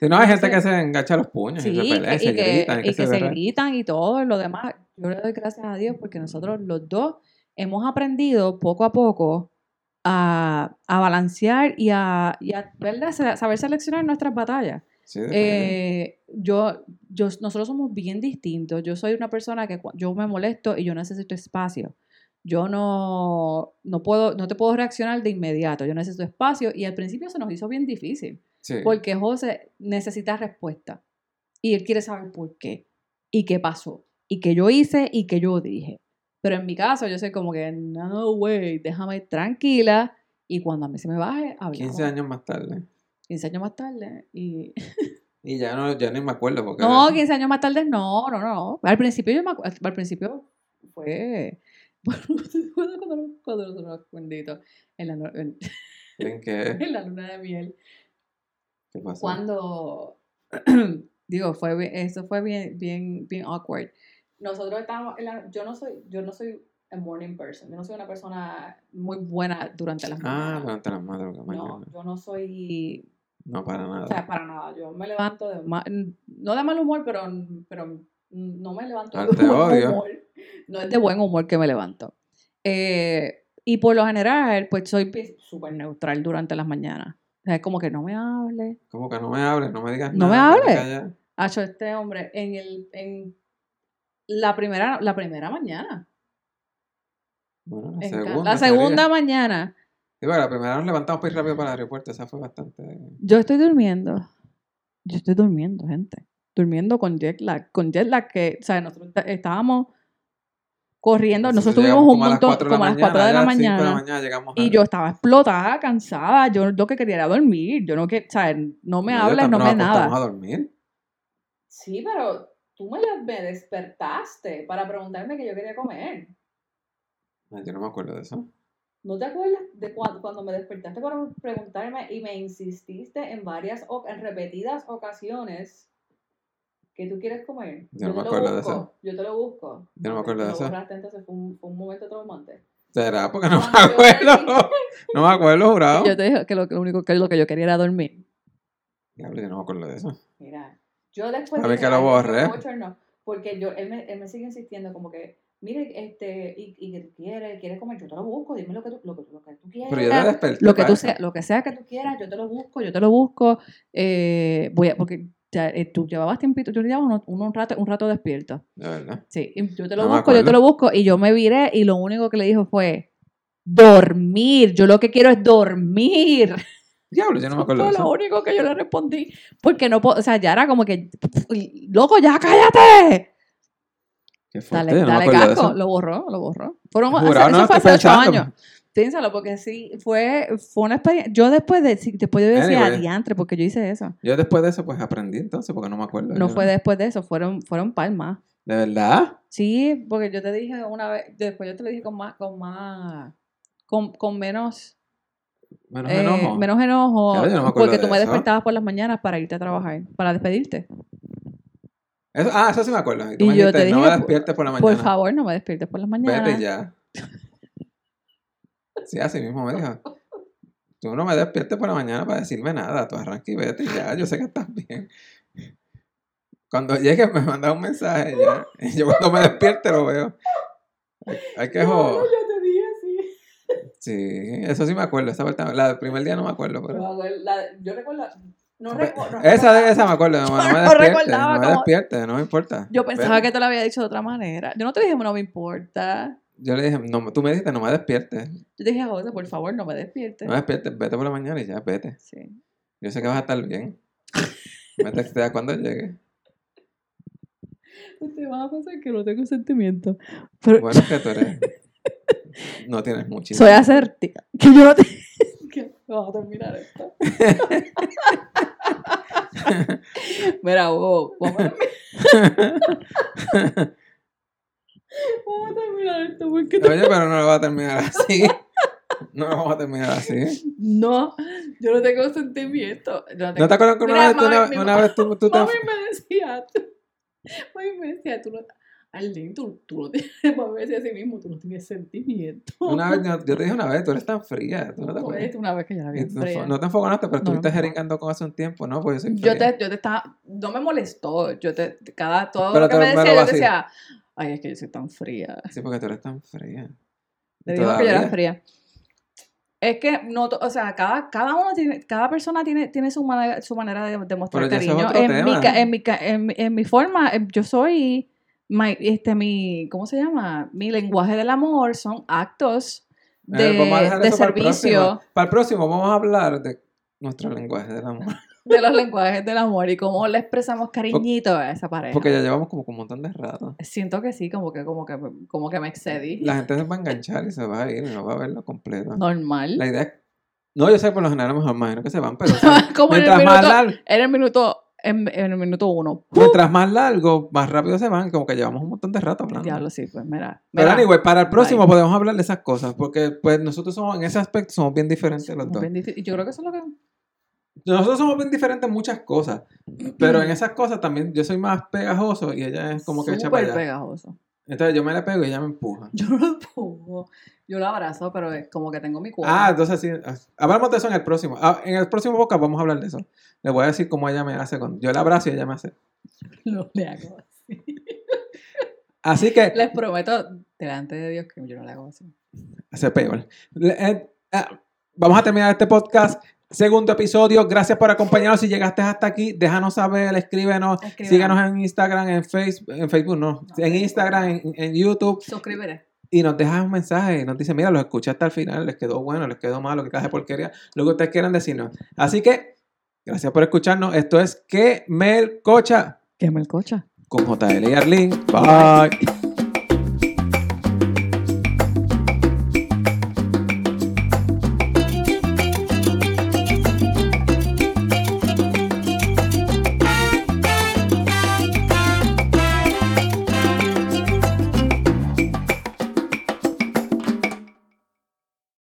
Si no, hay gente que se engancha los puños y se pelea y, se y que, gritan y, y que que se gritan y todo lo demás. Yo le doy gracias a Dios porque nosotros los dos hemos aprendido poco a poco a, a balancear y a, y a saber seleccionar nuestras batallas. Sí. Eh, yo, yo, nosotros somos bien distintos. Yo soy una persona que yo me molesto y yo necesito espacio. Yo no, no puedo, no te puedo reaccionar de inmediato. Yo necesito espacio y al principio se nos hizo bien difícil Sí. porque José necesita respuesta y él quiere saber por qué y qué pasó y qué yo hice y qué yo dije. Pero en mi caso yo soy como que, no, güey, déjame tranquila y cuando a mí se me baje, hablamos. 15 años más tarde. 15 años más tarde y... (laughs) Y ya no, ya ni me acuerdo porque... No, 15 años más tarde, no, no, no. Al principio yo me acu- al principio fue (laughs) cuando, cuando nosotros bendito en la, en, ¿En (laughs) qué? en la luna de miel. ¿Qué pasó? Cuando (clears throat) digo, fue eso fue bien, bien, bien awkward. Nosotros estábamos, en la- yo no soy, yo no soy a morning person, yo no soy una persona muy buena durante las Ah, mañanas. durante las madrugadas no, mañana. yo no soy No, para nada. O sea, para nada. Yo me levanto de ma- no de mal humor, pero, pero no me levanto Ah, de buen humor. No es de buen humor que me levanto. Eh, y por lo general, pues soy súper neutral durante las mañanas. O sea, es como que no me hable. Como que no me hables, no me digas No me nada. hables. quédate callada. Hacho, este hombre, en el, en la primera, la primera mañana. Bueno, la segunda. la segunda mañana. Sí, bueno, la primera nos levantamos para ir rápido para el aeropuerto. Esa fue bastante. Yo estoy durmiendo. Yo estoy durmiendo, gente. Durmiendo con jet lag. Con jet lag que, o sea, nosotros estábamos corriendo. Nosotros tuvimos un como a las montón, 4 de la como a las 4 de la ya a las 5 de la mañana. Y yo estaba explotada, cansada. Yo lo que quería era dormir. Yo no que, o sea, no me yo hables, no me nada. a dormir. Sí, pero tú me, me despertaste para preguntarme qué yo quería comer. Ay, Yo no me acuerdo de eso. ¿No te acuerdas de cuando, cuando me despertaste para preguntarme y me insististe en varias, en repetidas ocasiones que tú quieres comer? Yo no te me acuerdo de busco, eso. Yo te lo busco. Yo no me acuerdo de lo eso. borraste, entonces fue un, fue un momento traumante. ¿Será? Porque no me Cuando yo te acuerdo. No me acuerdo, jurado. Yo te dije que lo, que lo único que, lo que yo quería era dormir. Diablo, yo no me acuerdo de eso. Mira, yo después A ver que lo bochorno", porque yo, él, me, él me sigue insistiendo como que, mire, este, y, y que tú quieres, quieres comer, yo te lo busco, dime lo que tú, lo que, lo que tú quieras. Pero yo te desperté. lo que tú sea, lo que sea que tú quieras, yo te lo busco, yo te lo busco. eh, voy a, porque ya, eh, tú llevabas tiempito, yo llevaba uno- un, rato, un rato despierto. De verdad. Sí, y yo te lo No busco, yo te lo busco, y yo me viré y lo único que le dijo fue dormir. Yo lo que quiero es dormir. Diablo, yo no me acuerdo Fue lo único que yo le respondí. Porque no puedo, o sea, ya era como que, loco, ya cállate. Qué fuerte, Dale, no dale casco. Lo borró, lo borró. Fueron, no, eso fue hace ocho años. Piénsalo, porque sí, fue, fue una experiencia. Yo después de, después yo decía Anyway. adiantre, porque yo hice eso. Yo después de eso, pues aprendí entonces, porque no me acuerdo. No fue después de eso, fueron, fueron palmas. ¿De verdad? Sí, porque yo te dije una vez, después yo te lo dije con más, con más, con, con menos, Menos eh, enojo. menos enojo, Ya, no me porque tú me eso. despertabas por las mañanas para irte a trabajar, para despedirte. Eso- ah, eso sí me acuerdo. Y tú Y me yo dijiste, te no dije, me despiertes por la mañana. Por favor, no me despiertes por las mañanas. Vete ya. Sí, así mismo me dijo. Tú no me despiertes por la mañana para decirme nada. Tú arranca y vete ya. Yo sé que estás bien. Cuando llegue me manda un mensaje ya. Y yo cuando me despierte lo veo. Hay, hay que No, joder. no, yo te dije así. Sí, eso sí me acuerdo. Esa vuelta, la del primer día no me acuerdo, pero. Pero, la- yo recuerdo. No Pe- recuerdo. esa, de- esa me acuerdo. (laughs) No, no me no despierte. recordaba No me despierte, no me importa. Yo pensaba que te lo había dicho de otra manera. Yo no te dije, no me importa. Yo le dije, no, tú me dijiste, no me despiertes. Yo te dije, José, por favor, no me despiertes. No me despiertes, vete por la mañana y ya, vete. Sí. Yo sé que vas a estar bien. (laughs) Me texteas cuando llegue. Ustedes van a pensar que no tengo sentimiento. Pero Bueno, es que tú eres. (laughs) No tienes muchísimo. soy asertiva. Que yo no te. (laughs) que vamos a terminar esto. (laughs) Mira, Hugo, vamos a terminar, vamos a terminar esto porque tú- Oye, pero no lo va a terminar así. No lo vamos a terminar así. no, yo no tengo sentimiento. Yo no, ¿No tengo... te acuerdas que una Mira, vez, tú, una, una vez tú, tú te... Mami me decía, tú- mami me decía, tú no, Arlene, tú, tú no tienes, me decía a sí mismo, tú no tienes sentimiento. Una vez, yo, yo te dije una vez, tú eres tan fría. ¿tú no te No, acuerdas? es una vez que yo la vi no, fría. no te enfocaste, pero No, no estuviste me jeringando con hace un tiempo, ¿no? Pues yo soy Yo te, yo te estaba, no me molestó, yo te, cada, todo Pero lo que te- me decía, yo vacío. decía, ay, es que yo soy tan fría. Sí, porque tú eres tan fría. Le digo que yo era fría. Es que, no, o sea, cada, cada uno tiene, cada persona tiene, tiene su manera, su manera de, de mostrar Pero ya eso es cariño. En mi, en, mi, en, mi- en mi forma, eh, yo soy, my- este, mi, ¿cómo se llama? Mi lenguaje del amor son actos de, Eh, vamos a dejar de eso para el servicio. próximo. Para el próximo vamos a hablar de nuestro lenguaje del amor. (laughs) de los lenguajes del amor y cómo le expresamos cariñito a esa pareja. Porque ya llevamos como un montón de rato. Siento que sí, como que, como que, como que me excedí. La gente se va a enganchar y se va a ir y no va a verlo completo. Normal. La idea es... No, yo sé que por lo general a lo mejor imagino que se van, pero (laughs) como en el, mientras, más largo, en el minuto, en, en el minuto uno. mientras más largo, más rápido se van, como que llevamos un montón de rato hablando. Diablo, sí, pues mira. Pero mira, anyway, para el próximo bye. podemos hablar de esas cosas, porque pues nosotros somos, en ese aspecto somos bien diferentes los somos dos. bien y Yo creo que eso es lo que. Nosotros somos bien diferentes en muchas cosas, pero en (clears throat) esas cosas también yo soy más pegajoso y ella es como que echa para súper allá. pegajoso. Entonces yo me le pego y ella me empuja. (laughs) Yo no lo pongo. Yo lo abrazo, pero es como que tengo mi Ah, cuerpo. entonces sí. ah, Hablamos de eso en el próximo. Ah, en el próximo podcast vamos a hablar de eso. Le voy a decir cómo ella me hace con. Yo la abrazo y ella me hace. (laughs) No le hago así. (laughs) Así que. Les prometo delante de Dios que yo no le hago así. Hace peor. Le- eh, ah, vamos a terminar este podcast. Segundo episodio. Gracias por acompañarnos. Si llegaste hasta aquí, déjanos saber, escríbenos. Escríbenos. Síganos en Instagram, en Facebook, en Facebook no, en Instagram, en, en YouTube Suscríbete. y nos dejas un mensaje y nos dice, mira, los escuché hasta el final, les quedó bueno, les quedó malo, qué clase de porquería, lo que ustedes quieran decirnos. Así que, gracias por escucharnos. Esto es Que Mel Cocha Que me el cocha. con JL y Arlene. Bye.